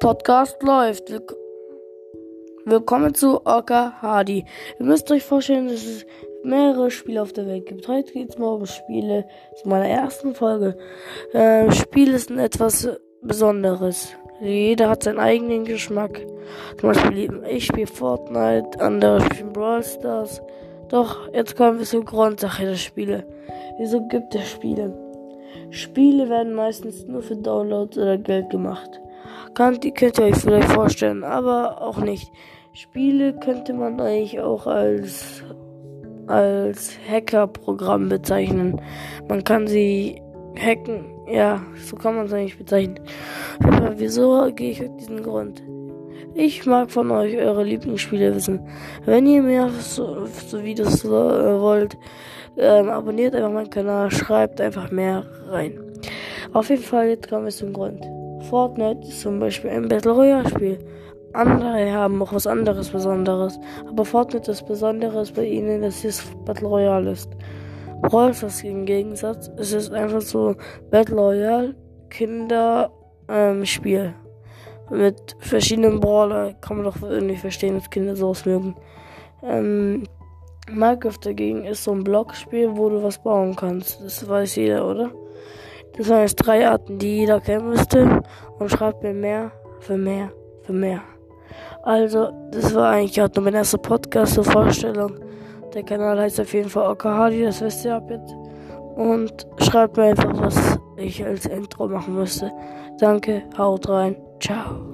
Podcast läuft. Willk Willkommen zu Orca Hardy. Ihr müsst euch vorstellen, dass es mehrere Spiele auf der Welt gibt. Heute geht es mal um Spiele zu meiner ersten Folge. Äh, Spiel ist etwas Besonderes. Jeder hat seinen eigenen Geschmack. Zum Beispiel ich spiele Fortnite, andere spielen Brawl Stars. Doch, jetzt kommen wir zur Grundsache der Spiele. Wieso gibt es Spiele? Spiele werden meistens nur für Downloads oder Geld gemacht. Kann, die könnt ihr euch vielleicht vorstellen, aber auch nicht. Spiele könnte man eigentlich auch als, als Hacker-Programm bezeichnen. Man kann sie hacken, ja, so kann man es eigentlich bezeichnen. Aber wieso gehe ich auf diesen Grund? Ich mag von euch eure Lieblingsspiele wissen. Wenn ihr mehr so, so Videos äh, wollt, ähm, abonniert einfach meinen Kanal, schreibt einfach mehr rein. Auf jeden Fall, jetzt kommen wir zum Grund. Fortnite ist zum Beispiel ein Battle Royale Spiel. Andere haben auch was anderes Besonderes. Aber Fortnite ist Besonderes bei ihnen, dass es Battle Royale ist. Brawl Stars im Gegensatz, es ist einfach so Battle Royale Kinder ähm, Spiel. Mit verschiedenen Brawler kann man doch irgendwie verstehen, dass Kinder sowas mögen. Ähm, Minecraft dagegen ist so ein Blockspiel, wo du was bauen kannst. Das weiß jeder, oder? Das sind jetzt drei Arten, die jeder kennen müsste. Und schreibt mir mehr für mehr für mehr. Also, das war eigentlich auch nur mein erster Podcast zur Vorstellung. Der Kanal heißt auf jeden Fall Okahadi, das wisst ihr ab jetzt. Und schreibt mir einfach, was ich als Intro machen müsste. Danke, haut rein, ciao.